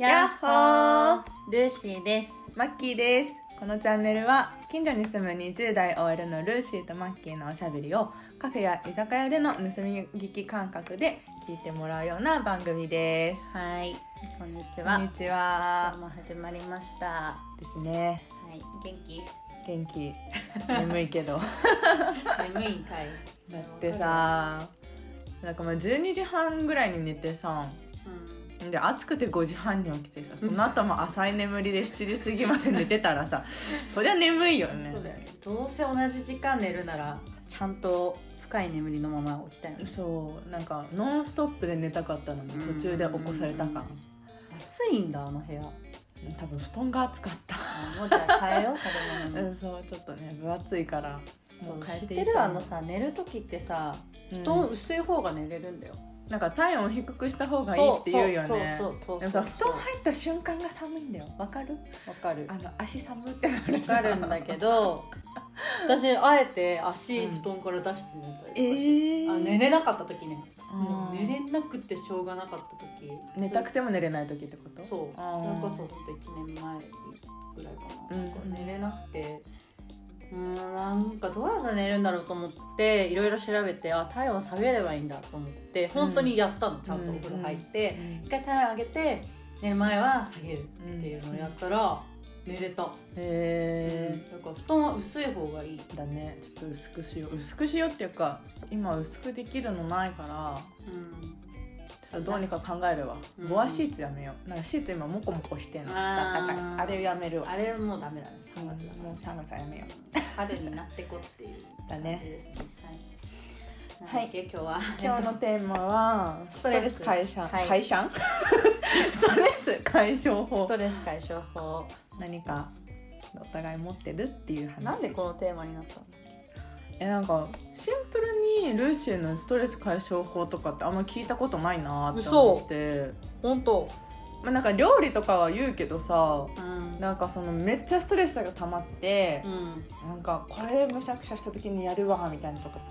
やっほー。ルーシーです。マッキーです。このチャンネルは近所に住む20代 OL のルーシーとマッキーのおしゃべりをカフェや居酒屋での盗み聞き感覚で聞いてもらうような番組です。はい、こんにちこんは。にち今日はも始まりました。はですね。い、元気？元気。眠いけど。眠いんかい。だってさなんかまあ12時半ぐらいに寝てさ。うん、で暑くて5時半に起きてさその後も浅い眠りで7時過ぎまで寝てたらさ そりゃ眠いよね。そうだよね。どうせ同じ時間寝るなら、ちゃんと深い眠りのまま起きたいよね。そう。なんかノンストップで寝たかったのに途中で起こされた感暑いんだ、あの部屋。多分布団が暑かった。あもうじゃあ変えよう、食べ物。うんそう。ちょっとね分厚いからもう知っ変えていいてる？あのさ寝る時ってさ布団うん。薄い方が寝れるんだよ、なんか体温低くした方がいいって言うよね。そうそうそうでもさ布団入った瞬間が寒いんだよ。わかる？わかる。あの足寒ってなるわかるんだけど私あえて足布団から出して寝たりとかして、えー。あ寝れなかった時ね。うんもう寝れなくてしょうがなかった時。寝たくても寝れない時ってこと？そう。それこそほんと1年前ぐらいかな,、うん。なんか寝れなくて。うーんなんかどうやったら寝るんだろうと思っていろいろ調べてあ体温下げればいいんだと思って本当にやったの、ちゃんとお風呂入って、うん。一回体温上げて寝る前は下げるっていうのをやったら、寝れた、へだから布団は薄い方がいい、えだね。ちょっと薄くしよう。薄くしようっていうか今薄くできるのないからさどうにか考えるわ、うん。ボアシーツやめよう。なんかシーツ今モコモコしてんの。あー。高いあれやめるわ。あれもうダメだね。3月だもう3月はやめよ春になってこっていう 感じですね。はい、はい。今日は。う今日のテーマは ストレス解消、はい。解消？ストレス解消法。ストレス解消法。何かお互い持ってるっていう話。なんでこのテーマになったの？えなんかシンプルにルーシーのストレス解消法とかってあんま聞いたことないなって思って。本当。まあなんか料理とかは言うけどさうん。なんかそのめっちゃストレスが溜まってう、ん。なんかこれむしゃくしゃした時にやるわみたいなとかさ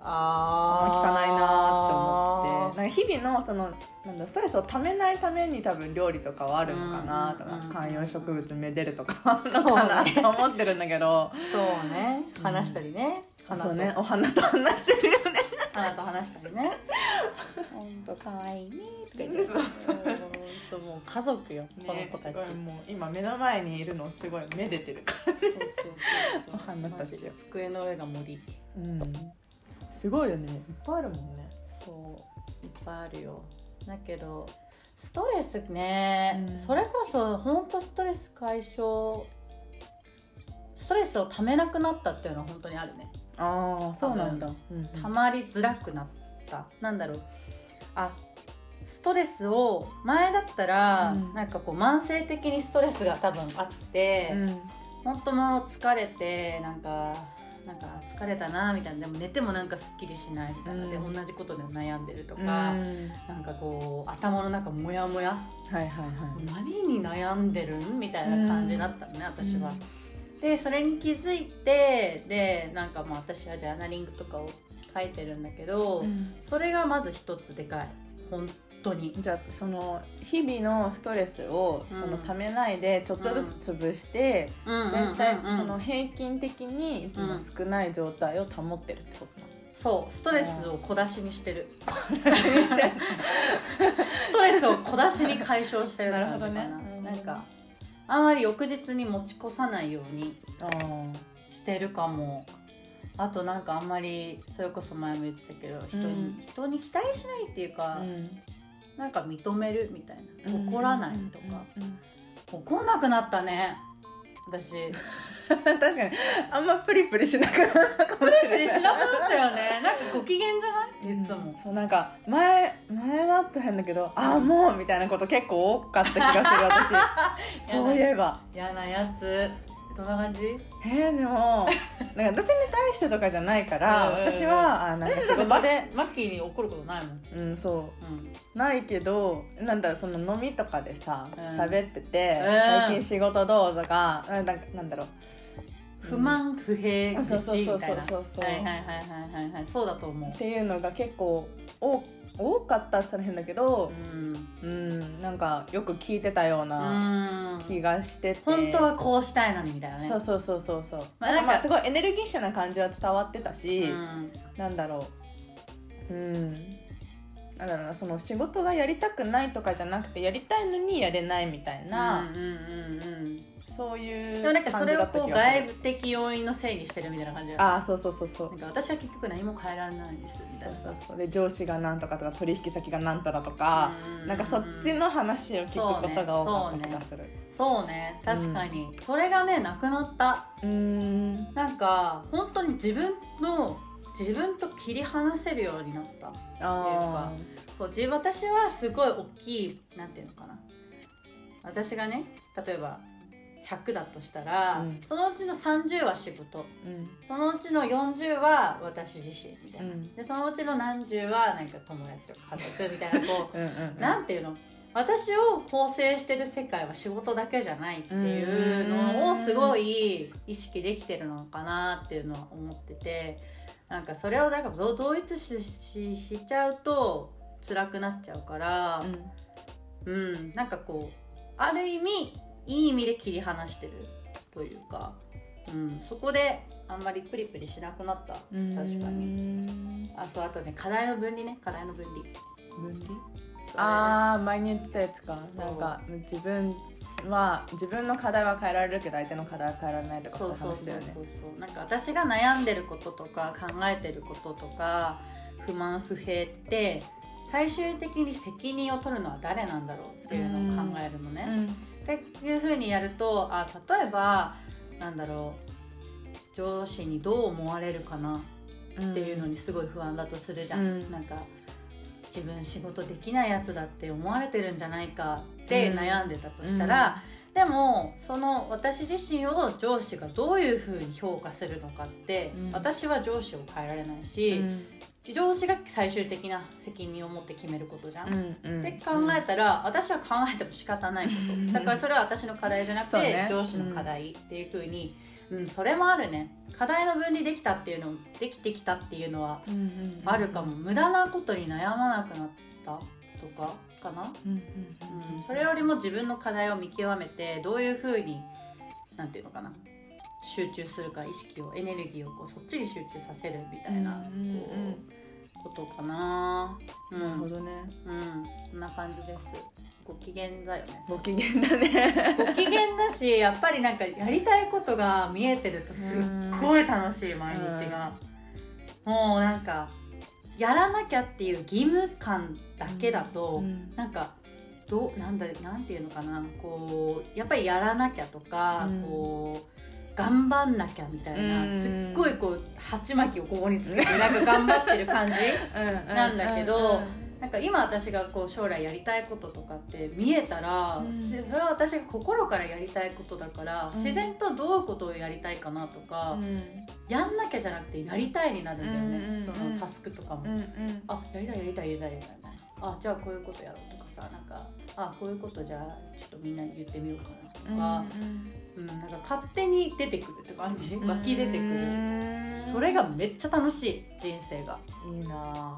ああんま聞かないなーって思って。なんか日々のそのなんだストレスをためないために多分料理とかはあるのかなとか、うんうんうん観葉植物めでるとかあるのかなね。と思ってるんだけど。そうね。うん。話したりね、そうね。花お花と話してるよね。と花と話したりね。本当可愛いねとか言って。もう家族よ、このね子たち。もう今目の前にいるのすごいめでてるからそうそうそうそう。お花たち机の上が森。うん。すごいよね。いっぱいあるもんね。そういっぱいあるよ。だけどストレスね、うん。それこそ本当ストレス解消ストレスをためなくなったっていうのは本当にあるねああそうなんだ、うん。たまりづらくなった。なんだろう。あストレスを前だったら、うん。なんかこう慢性的にストレスが多分あって、うん。本当もう疲れてなんかなんか疲れたなみたいなでも寝てもなんかすっきりしないみたいな、うん。で同じことで悩んでるとか、うん。なんかこう頭の中モヤモヤ、はいはいはい。何に悩んでるんみたいな感じだったのね、私は。うんでそれに気づいてでなんかまあ私はジャーナリングとかを書いてるんだけど、うん。それがまず一つでかい。本当に。じゃあその日々のストレスをうん。そのためないでちょっとずつ潰して、全体その平均的にいつも少ない状態を保ってるってことなの、そう。ストレスを小出しにしてる。にして ストレスを小出しに解消してるな。なるほどね。うんなんかあんまり翌日に持ち越さないようにしてるかも。あとなんかあんまりそれこそ前も言ってたけど人に,、うん。人に期待しないっていうか、うん。なんか認めるみたいな。怒らないとか、うんうん。怒んなくなったね私。確かに。あんまプリプリしなくなったかもしれない。プリしなくなったよね。なんかご機嫌じゃない？いつも、そうなんか前前はって変だけどああもうみたいなこと結構多かった気がする私。そういえば。嫌なやつどんな感じ？えー、でも なんか私に対してとかじゃないからうん私はあなんか仕事マでマッキーに怒ることないもん、うんそう。ん、うないけどなんだその飲みとかでさうん。喋、ってて、うん。最近仕事どうとかななんだろう。不満不平愚そうそうそうそうそうそう。はいはいはいはいはいはい。そうだと思う。っていうのが結構多多かったって言ったら変だけどうんうんなんかよく聞いてたようなうん。気がしてて、本当はこうしたいのにみたいなね。そうそうそうそうそう、まあなんかすごいエネルギッシュな感じは伝わってたし、うん。なんだろう。うんなんだろうなその仕事がやりたくないとかじゃなくてやりたいのにやれないみたいな、うんうんうんうんそういうでもなんかそれをこう外部的要因のせいにしてるみたいな感じああそうそうそうそう。なんか私は結局何も変えられないんですみたそいうな。そうそうで上司がなんとかとか取引先がなんとかとか、うんなんかそっちの話を聞くことが多かった気がする。そうね。確かに、それがねなくなった。うーん。なんか本当に自分の自分と切り離せるようになった。あこう自私はすごい大きいなんていうのかな。私がね例えば100だとしたら、うん。そのうちの30は仕事。ーうん。そのうちの40は私自身みたいな、うん。でそのうちの何十はなんか友達とか家族みたいなこう うなんていうの？私を構成してる世界は仕事だけじゃないっていうのをすごい意識できてるのかなっていうのは思っててなんかそれをなんか同同一視ししちゃうと辛くなっちゃうから、うん、なんかこうある意味いい意味で切り離してるというか、うん、そこであんまりプリプリしなくなった。確うんかににあそうあとね課題の分離ね。課題の分離。分離？ああ前に言ってたやつか。なんか自分は自分の課題は変えられるけど相手の課題は変えられないとかそういうそうそうそう。なんか私が悩んでることとか考えてることとか不満不平って最終的に責任を取るのは誰なんだろうっていうのを考えるのね。っていうふうにやるとあ例えばなんだろう上司にどう思われるかなっていうのにすごい不安だとするじゃん、うん。なんか自分仕事できないやつだって思われてるんじゃないかって悩んでたとしたら、でもその私自身を上司がどういうふうに評価するのかって、うん。私は上司を変えられないし、上司が最終的な責任を持って決めることじゃん。って考えたら、私は考えても仕方ないこと。だからそれは私の課題じゃなくて、ね。上司の課題っていうふうに、うん、それもあるね。課題の分離できたっていうのできてきたっていうのはあるかも、無駄なことに悩まなくなったとかかな、うんそれよりも自分の課題を見極めてどういうふうになんていうのかな？集中するか意識をエネルギーをこうそっちに集中させるみたいな、こうことかな？うん。なるほどね。うん、こんな感じです。ご機嫌だよね。ご機嫌だね。ご機嫌だし、やっぱりなんかやりたいことが見えてるとすっごい楽しい毎日が。もうなんかやらなきゃっていう義務感だけだと、うん。なんかどうなんだなんていうのかな、こうやっぱりやらなきゃとか、うん。こう。頑張んなきゃみたいな、うん。すっごいこう鉢巻きをここにつけてなんか頑張ってる感じなんだけどなんか今私がこう将来やりたいこととかって見えたら、うん。それは私が心からやりたいことだから、うん。自然とどういうことをやりたいかなとか、やんなきゃじゃなくてやりたいになるんだよね、うんうんうん。そのタスクとかも、うんうんあやりたいやりたいやりたいみたいなあじゃあこういうことやろうとかさなんかあこういうことじゃあちょっとみんなに言ってみようかなとか、うんなんか勝手に出てくるって感じ。湧き出てくる、それがめっちゃ楽しい人生が。いいな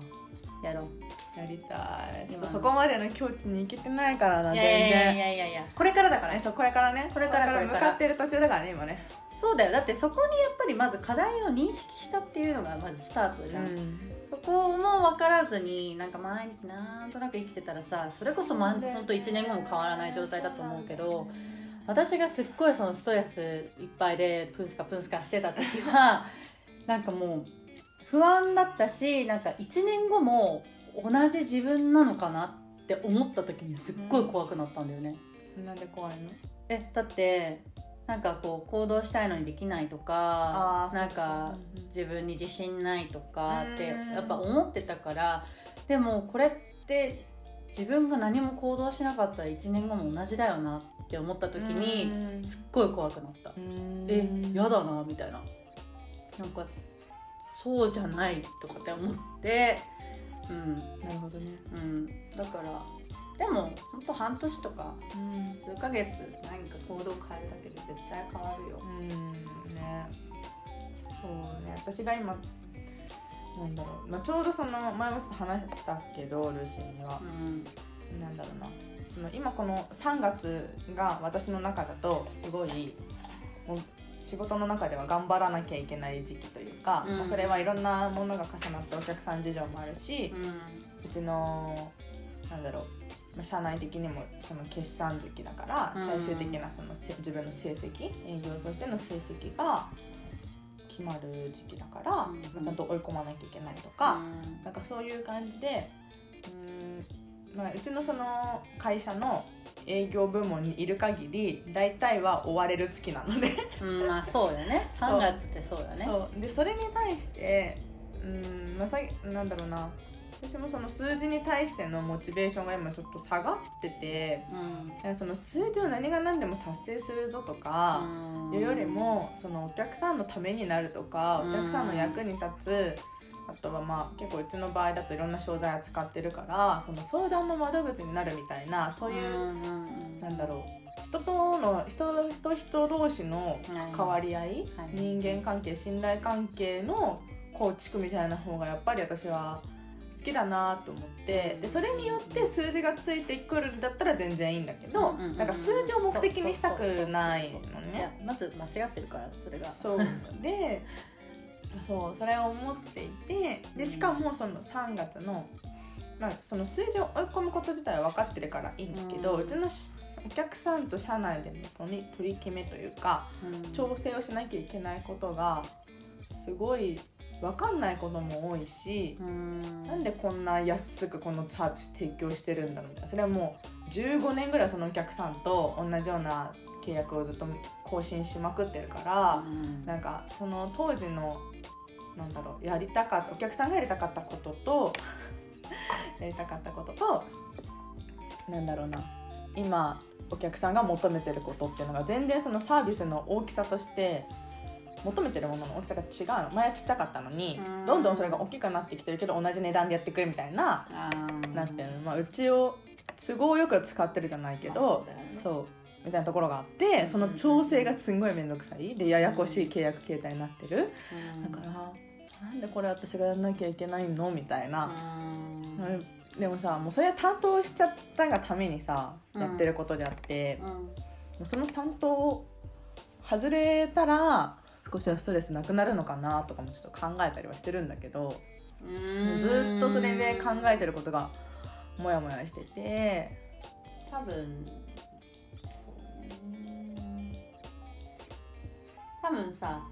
やろう。やりたい。ちょっとそこまでの境地に行けてないからないやいやいや全然いやいや。いやこれからだからえそうこれからね。これからこれから。向かってる途中だからね今ね。そうだよ。だってそこにやっぱりまず課題を認識したっていうのがまずスタートじゃん、そこも分からずになんか毎日なんとなく生きてたらさそれこそ、ま、そうだよね。ほんと1年後も変わらない状態だと思うけど私がすっごいそのストレスいっぱいでプンスカプンスカしてた時は なんかもう不安だったしなんか1年後も同じ自分なのかなって思った時にすっごい怖くなったんだよね。なんで怖いの？えだってなんかこう行動したいのにできないとかなんか自分に自信ないとかってうん。やっぱ思ってたからでもこれって自分が何も行動しなかったら1年後も同じだよなって思った時にすっごい怖くなった。えやだなみたいな。なんかそうじゃないとかって思ってうん。なるほどね。うん。だからでもほんと半年とか数ヶ月何か行動変えるだけで絶対変わるよ。うん。ね。そうね。私が今なんだろう、まあ、ちょうどその前もちょっと話したけどルーシーには。う、ん。なんだろうな。その今この3月が私の中だとすごいもう仕事の中では頑張らなきゃいけない時期というか、うん。まあそれはいろんなものが重なってお客さん事情もあるし、うちのなんだろうまあ社内的にもその決算時期だから、うん。最終的なそのせ自分の成績営業としての成績が決まる時期だから、ちゃんと追い込まなきゃいけないとか、なんかそういう感じでうーん、まあ、うちのその会社の営業部門にいる限り大体は追われる月なので。うんまあそうよね。そう。3月ってそうよね。そう。でそれに対してうーん、まあ、さなんだろうな。私もその数字に対してのモチベーションが今ちょっと下がっててうん。その数字を何が何でも達成するぞとか、うん。いうよりもそのお客さんのためになるとかうんお客さんの役に立つあとはまあ結構うちの場合だといろんな商材扱ってるからその相談の窓口になるみたいなそういう、んうんなんだろう。人との人人人同士の関わり合い、はい。人間関係信頼関係の構築みたいな方がやっぱり私は好きだなと思ってでそれによって数字がついてくるんだったら全然いいんだけど、うんうんうんなんか数字を目的にしたくないのね。まず間違ってるからそれが。そう。でそう。それを思っていてでしかもその3月の,、まあ、その数字を追い込むこと自体は分かってるからいいんだけど、ううんちのしお客さんと社内での取り取り決めというかうん。調整をしなきゃいけないことがすごい分かんないことも多いし、うん。なんでこんな安くこのサービス提供してるんだろうみたいな。それはもう15年ぐらいそのお客さんと同じような契約をずっと更新しまくってるから。うん。なんかその当時のなんだろうやりたかったお客さんがやりたかったことと やりたかったこととなんだろうな今お客さんが求めてることっていうのが全然そのサービスの大きさとして求めてるものの大きさが違うの。前はちっちゃかったのにうん。どんどんそれが大きくなってきてるけど同じ値段でやってくれみたいななんていうの、まあ、うちを都合よく使ってるじゃないけど、まあそうね。そうみたいなところがあってその調整がすんごい面倒くさい。でややこしい契約形態になってる、うん。だからなんでこれ私がやんなきゃいけないの？みたいな、でもさもうそれは担当しちゃったがためにさうん。やってることであって、その担当を外れたら少しはストレスなくなるのかなとかもちょっと考えたりはしてるんだけど、うん。ずっとそれで考えてることがモヤモヤしてて。多分多分さ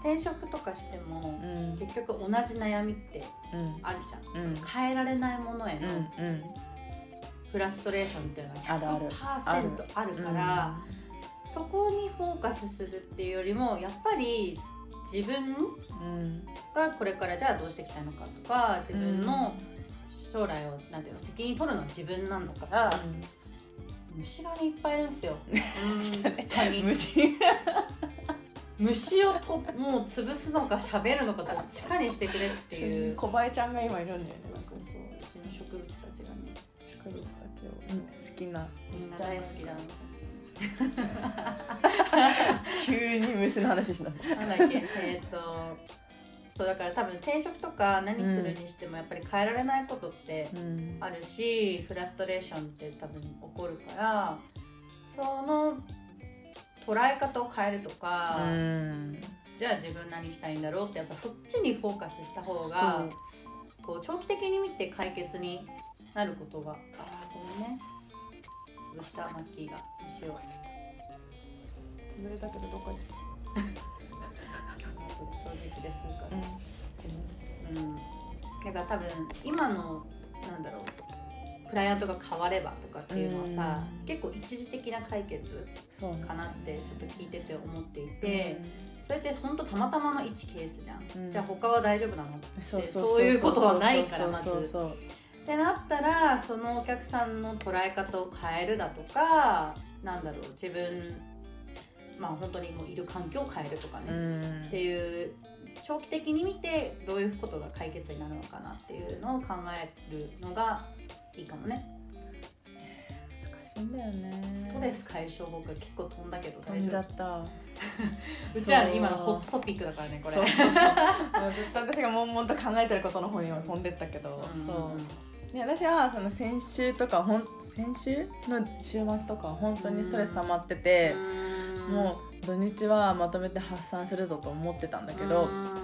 転職とかしてもうん。結局同じ悩みってうん。あるじゃん、うん。変えられないものへうんのうん。フラストレーションっていうのあるある。が100%あるから、そこにフォーカスするっていうよりもやっぱり自分うん。がこれからじゃあどうしていきたいのかとか自分の将来をなんていうの責任取るのは自分なんだから、虫がねいっぱいいるんですよ。本当に。虫虫をともう潰すのか喋るのかどっちかにしてくれっていう。小林ちゃんが今いるんだよねそうそうそう。うちの植物たちがね植物たちを好きなみんな大好きだな急に虫の話しなさいなんだっけえっとそうだから多分転職とか何するにしてもやっぱり変えられないことってうんあるしフラストレーションって多分起こるからその捉え方を変えるとか、うん。じゃあ自分何したいんだろうってやっぱそっちにフォーカスした方がこう長期的に見て解決になることがあごめんね。潰したマッキーが虫を潰れたけどどっか行って後 で掃除機でするから、ううん、だから多分今のなんだろうクライアントが変わればとかっていうのはさ、うん。結構一時的な解決そう。ねかなってちょっと聞いてて思っていて、それって本当たまたまの1ケースじゃん、うん。じゃあ他は大丈夫なの？ってそういうことはないからまず。ってなったらそのお客さんの捉え方を変えるだとかなんだろう自分まあ本当にもういる環境を変えるとかね、っていう長期的に見てどういうことが解決になるのかなっていうのを考えるのがいいかもね。難ししいんだよね。ストレス解消法が結構飛んだけど飛んじゃった。うちらのそう。今のホットトピックだからねこれ。そうそうそう。もうずっと私が悶々と考えてることの方に今飛んでったけど、うんそう。で私はその先週とかほん先週の週末とか本当にストレス溜まってて、うん。もう土日はまとめて発散するぞと思ってたんだけど、うん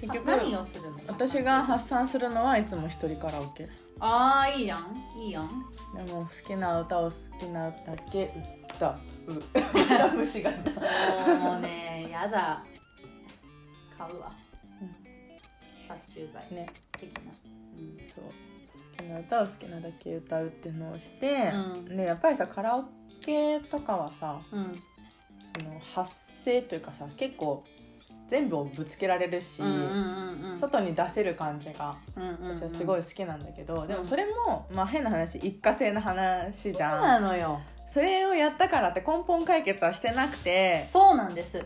結局何をするの？私が発散するのはいつも一人カラオケ。ああいいやん。いいやん。でも好きな歌を好きなだけ歌う。歌虫がもうねやだ。買うわ、うん殺虫剤。ね。的な、うん。そう。好きな歌を好きなだけ歌うっていうのをして、うん。でやっぱりさカラオケとかはさうん。その発声というかさ結構全部をぶつけられるし、外に出せる感じが私はすごい好きなんだけど、でうん。もそれも、まあ、変な話一過性の話じそうゃんなのよ。それをやったからって根本解決はしてなくて。そうなんです。っ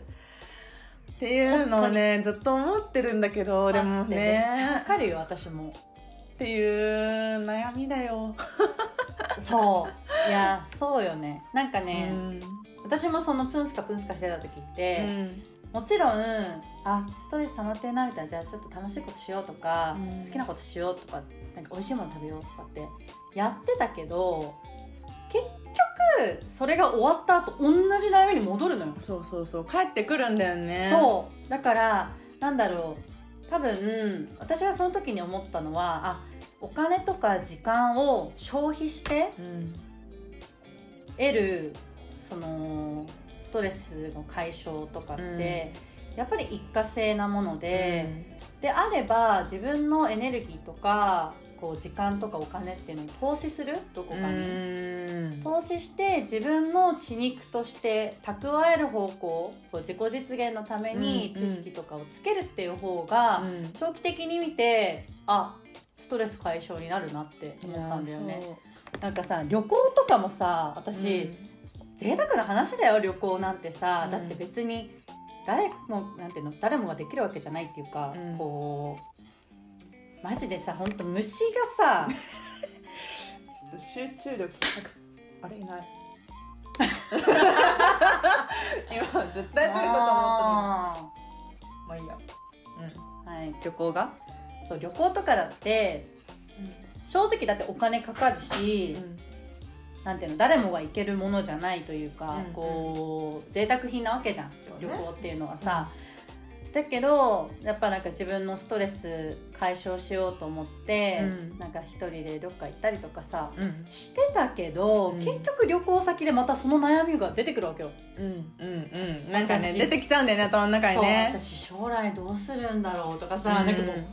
ていうのをねずっと思ってるんだけどでもあってめね。っちゃわかるよ私も。っていう悩みだよ。そう。いやそうよね。なんかね、うん。私もそのプンスカプンスカしてた時っうて、んもちろんあストレス溜まってんなみたいなじゃあちょっと楽しいことしようとか、うん。好きなことしようとかなんか美味しいもの食べようとかってやってたけど結局それが終わった後同じ悩みに戻るのよ、そうそうそう。帰ってくるんだよね。そう。だからなんだろう。多分私はその時に思ったのはあお金とか時間を消費してうん。得るそのストレスの解消とかって、やっぱり一過性なもので、であれば自分のエネルギーとかこう時間とかお金っていうのに投資する？どこうかに。ん。投資して自分の血肉として蓄える方向こう自己実現のためにうんうん。知識とかをつけるっていう方がうん。長期的に見てあストレス解消になるなって思ったんだよね。なんかさ旅行とかもさ私、贅沢な話だよ旅行なんてさ、うん。だって別に誰もなんていうの誰もができるわけじゃないっていうか、うん。こうマジでさ本当虫がさちょっと集中力あれいない。今絶対取れたと思ったのまあいいや、ーはいうん、旅行が、そう旅行とかだって正直だってお金かかるし、なんていうの誰もが行けるものじゃないというか、うんこう贅沢品なわけじゃん、旅行っていうのはさ、だけどやっぱなんか自分のストレス解消しようと思って、うん。なんか一人でどっか行ったりとかさうん。してたけど、うん。結局旅行先でまたその悩みが出てくるわけよ、うん。うん。うん。なんかね私出てきちゃうんだよね頭の中にね。そう私将来どうするんだろうとかさ、うん。なんかもう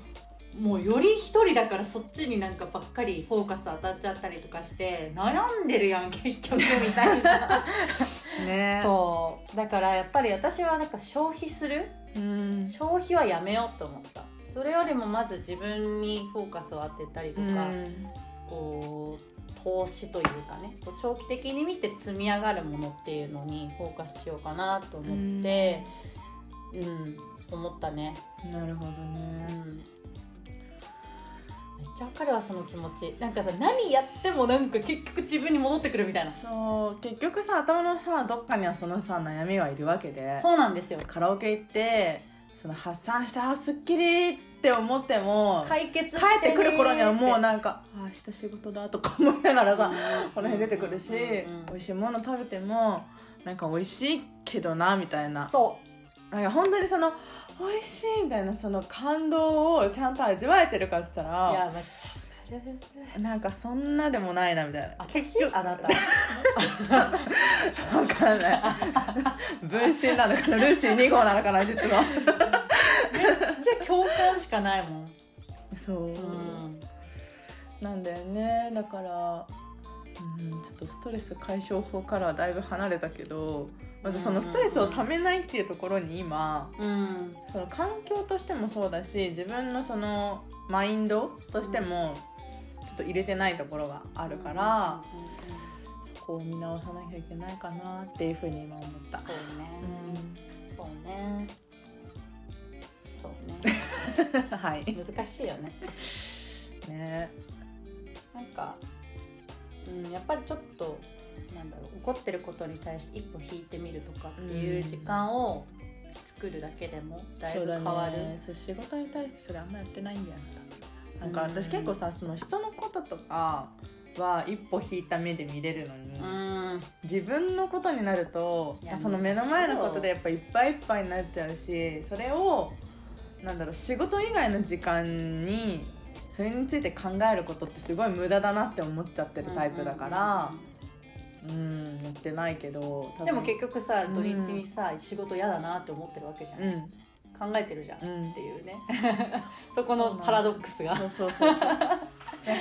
もうより一人だからそっちになんかばっかりフォーカス当たっちゃったりとかして悩んでるやん結局みたいな。ね。そう。だからやっぱり私はなんか消費する？うん。消費はやめようと思った。それよりもまず自分にフォーカスを当てたりとか、こう投資というかね。こう長期的に見て積み上がるものっていうのにフォーカスしようかなと思ってうん、思ったね。なるほどうん。ねめっちゃわかるわその気持ち。なんかさ何やってもなんか結局自分に戻ってくるみたいな。そう。結局さ頭のさどっかにはそのさ悩みはいるわけで。そうなんですよ。カラオケ行ってその発散してあすっきりって思っても解決帰ってくる頃にはもうななんかあ明日仕事だとか思いながらさこの辺出てくるし、うんうん美味しいもの食べてもなんか美味しいけどなみたいな。そなんか本当にその美味しいみたいなその感動をちゃんと味わえてるかって言ったらういやめっちゃなんかそんなでもないなみたいな。私？あなた？わかんない。分身なのかなルーシー2号なのかな実は。めっちゃ共感しかないもん、そう、うん、なんだよね。だから、うん、ちょっとストレス解消法からはだいぶ離れたけどまずそのストレスをためないっていうところに今うん。その環境としてもそうだし自分のそのマインドとしてもちょっと入れてないところがあるから、そこを見直さなきゃいけないかなっていうふうに今思った。そうね、うん。そうね。そうね。はい。難しいよね。ね。なんかうん、やっぱりちょっとなんだろう怒ってることに対して一歩引いてみるとかっていう時間を作るだけでもだいぶ変わる。そう仕事に対してそれあんまやってないんだよななんかうん。私結構さその人のこととかは一歩引いた目で見れるのに、うん。自分のことになるとその目の前のことでやっぱいっぱいいっぱいになっちゃうしそれをなんだろう仕事以外の時間にそれについて考えることってすごい無駄だなって思っちゃってるタイプだから。うんやってないけどでも結局さうん。土日にさ、仕事嫌だなって思ってるわけじゃん、うん。考えてるじゃん、うんっていうね。そこのパラドックスが。そうそうそうそう。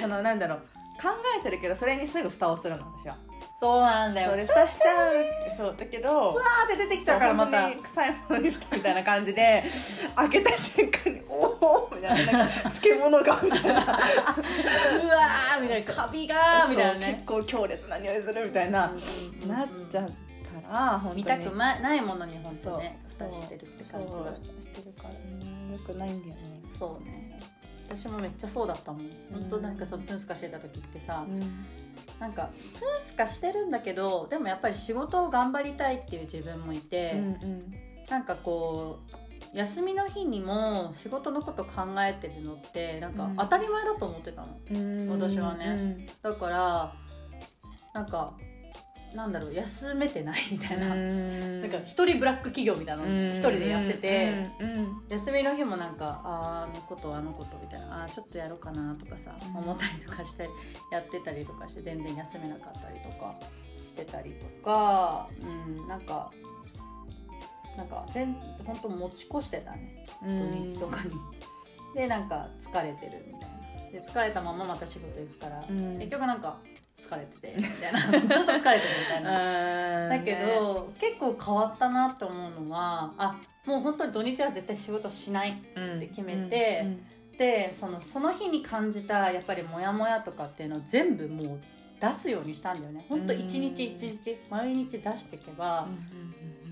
そのなんだろう。考えてるけどそれにすぐ蓋をするの私はそうなんだよ。それ蓋しちゃうそうだけどパーって出てきちゃうからまた。臭いものに蓋みたいな感じで開けた瞬間におおみたいな漬物がみたいな。うわーみたいな。カビがーみたいなね。結構強烈な匂いするみたいな、うんなっちゃうから本当に。見たくまないものに本当ね蓋してるって感じが。してるからうんよくないんだよね。そうね私もめっちゃそうだったもん。本当なんかそのプンスカしてた時ってさ、うん。なんかプンスカしてるんだけどでもやっぱり仕事を頑張りたいっていう自分もいて、うんなんかこう休みの日にも仕事のこと考えてるのってなんかうん。当たり前だと思ってたの、うん。私はね。だからなんかなんだろう休めてないみたいな、うん。なんか一人ブラック企業みたいなの一人でやってて、休みの日もなんかあーあのことあのことみたいなあーちょっとやろうかなとかさ、うん。思ったりとかしてやってたりとかして全然休めなかったりとかしてたりとかうんなんかなんか全本当持ち越してたね。うん土日とかに。でなんか疲れてるみたいな。で疲れたまままた仕事行くから、うん。結局なんか疲れててみたいな。ずっと疲れてるみたいな。だけど、結構変わったなって思うのはあもう本当に土日は絶対仕事しないって決めてでそのその日に感じたやっぱりモヤモヤとかっていうのを全部もう出すようにしたんだよね。本当一日一日毎日出していけば、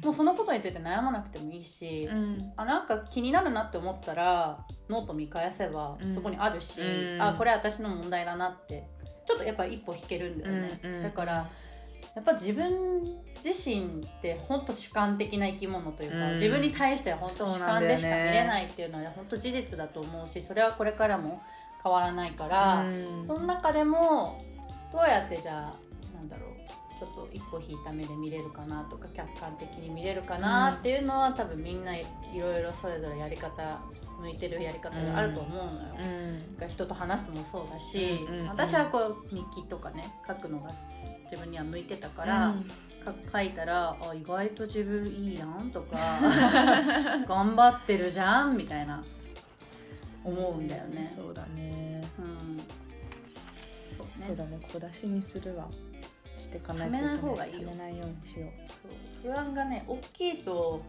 もうそのことについて悩まなくてもいいし、あなんか気になるなって思ったらノート見返せばうん。そこにあるし、うん。あこれ私の問題だなってちょっとやっぱ一歩引けるんだよね、うんうんだからやっぱ自分自身って本当主観的な生き物というか、うん。自分に対しては本当主観でしか見れないっていうのは本当事実だと思うしそれはこれからも変わらないから、その中でもどうやってじゃあなんだろうちょっと一歩引いた目で見れるかなとか客観的に見れるかなっていうのは、多分みんないろいろそれぞれやり方向いてるやり方があると思うのよ。が人と話すもそうだし、うんうん。うん私はこう日記とかね書くのが自分には向いてたから、か書いたらあ意外と自分いいやんとか 頑張ってるじゃんみたいな思うんだよね。そうだね。うん。そうね。そうだね。小出しにするわしていかないためない方がいいよ。ないようにしよそう。不安がね大きいと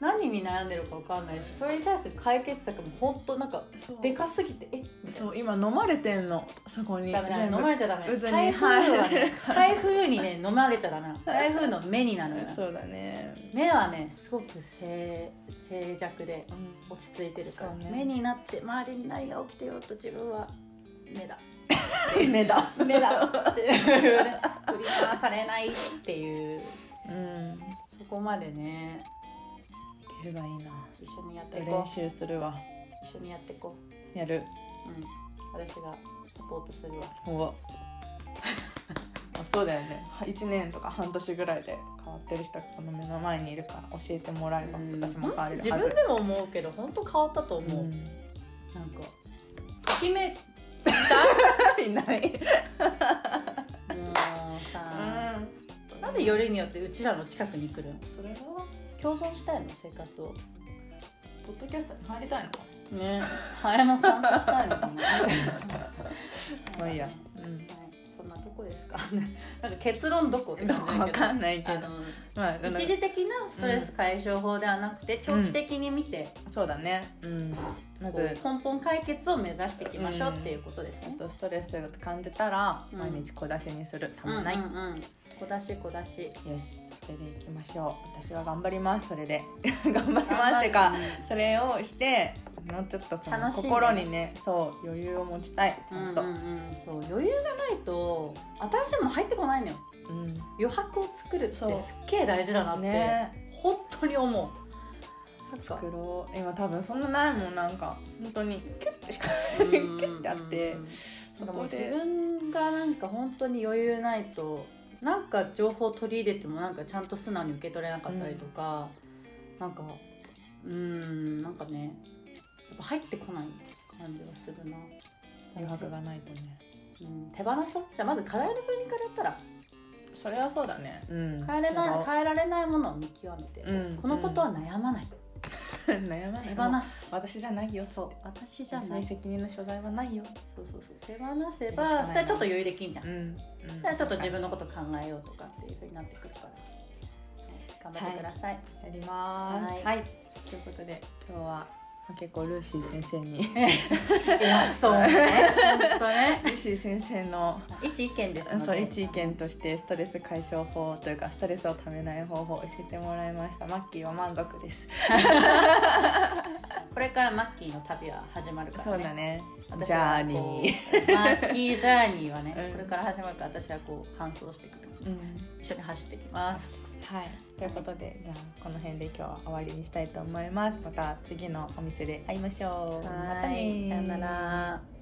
何に悩んでるか分かんないしそれに対する解決策も本当なんかでかすぎてえ？そう今飲まれてんの。そこに。ダメダメ飲まれちゃダメ。台風はねはい。台風にね飲まれちゃダメ 台風の目になるそうだね。目はねすごく静静寂で落ち着いてるから、ね。目になって周りに何が起きてようと自分は目だ 目だ。目だっていうね振り回されないっていう。うん。そこまでね。いければいいな。一緒にやってい練こう。習するわ。一緒にやっていこやる。う、うん、私がサポートするわ。お。あそうだよね。1年とか半年ぐらいで変わってる人がこの目の前にいるから教えてもらえばうん。少しも変われるはず。自分でも思うけど本当変わったと思う、うん。なんかときめいいない。たもうさ、なんでよりによってうちらの近くに来るの？それは？共存したいの？生活を。ポッドキャストに入りたいのか？ね。早山参加したいのかなまあいいや。はい。うん。そんなとこですか。なんか結論どこってど感じかだけど。んないけど。まあ一時的なストレス解消法ではなくて、長期的に見て、そうだね。うんまこずう。根本解決を目指していきましょうっていうことですね。ちょっ。とストレスを感じたらうん。毎日小出しにする。たまない、うんうん。うん小出し小出し。よし。それでいきましょう。私は頑張ります。それで。頑張ります。ってかそれをしてもうちょっとその心にねそう余裕を持ちたい。ちゃんと、うんうんうん、そう余裕がないと新しいもの入ってこないのよ。うん。余白を作るってすっげえ大事だなって、ね。本当に思う作ろう。今多分そんなないもんなんか。本当にキュッてしかうん。キュッてあって。そこで。分がなんか本当に余裕ないとなんか情報を取り入れてもなんかちゃんと素直に受け取れなかったりとか、なんかうーんなんかねやっぱ入ってこない感じがするな。余白がないとね。うん、手放そう。じゃあまず課題の分離からやったら。それはそうだね。うん。変えれない変えられないものを見極めて、うん。このことは悩まない、悩まない。手放す。私じゃないよ。そう私じゃない。責任の所在はないよ。そうそうそう。手放せばそしたらちょっと余裕できんじゃん、ん、そしたらちょっと自分のこと考えようとかっていうふうになってくるから、はい頑張ってください、やります。はい。はい、ということで今日は結構ルーシー先生に。偉そうね。本当ねルーシー先生の一意見ですそう一意見としてストレス解消法というかストレスをためない方法を教えてもらいました。マッキーは満足です。これからマッキーの旅は始まるからね。そうだね。私ジャーニー。マッキージャーニーはね、うん。これから始まるから私はこう搬送していくとう。ん。一緒に走ってきますはい。ということでじゃあこの辺で今日は終わりにしたいと思います。また次のお店で会いましょう。またねはいさよなら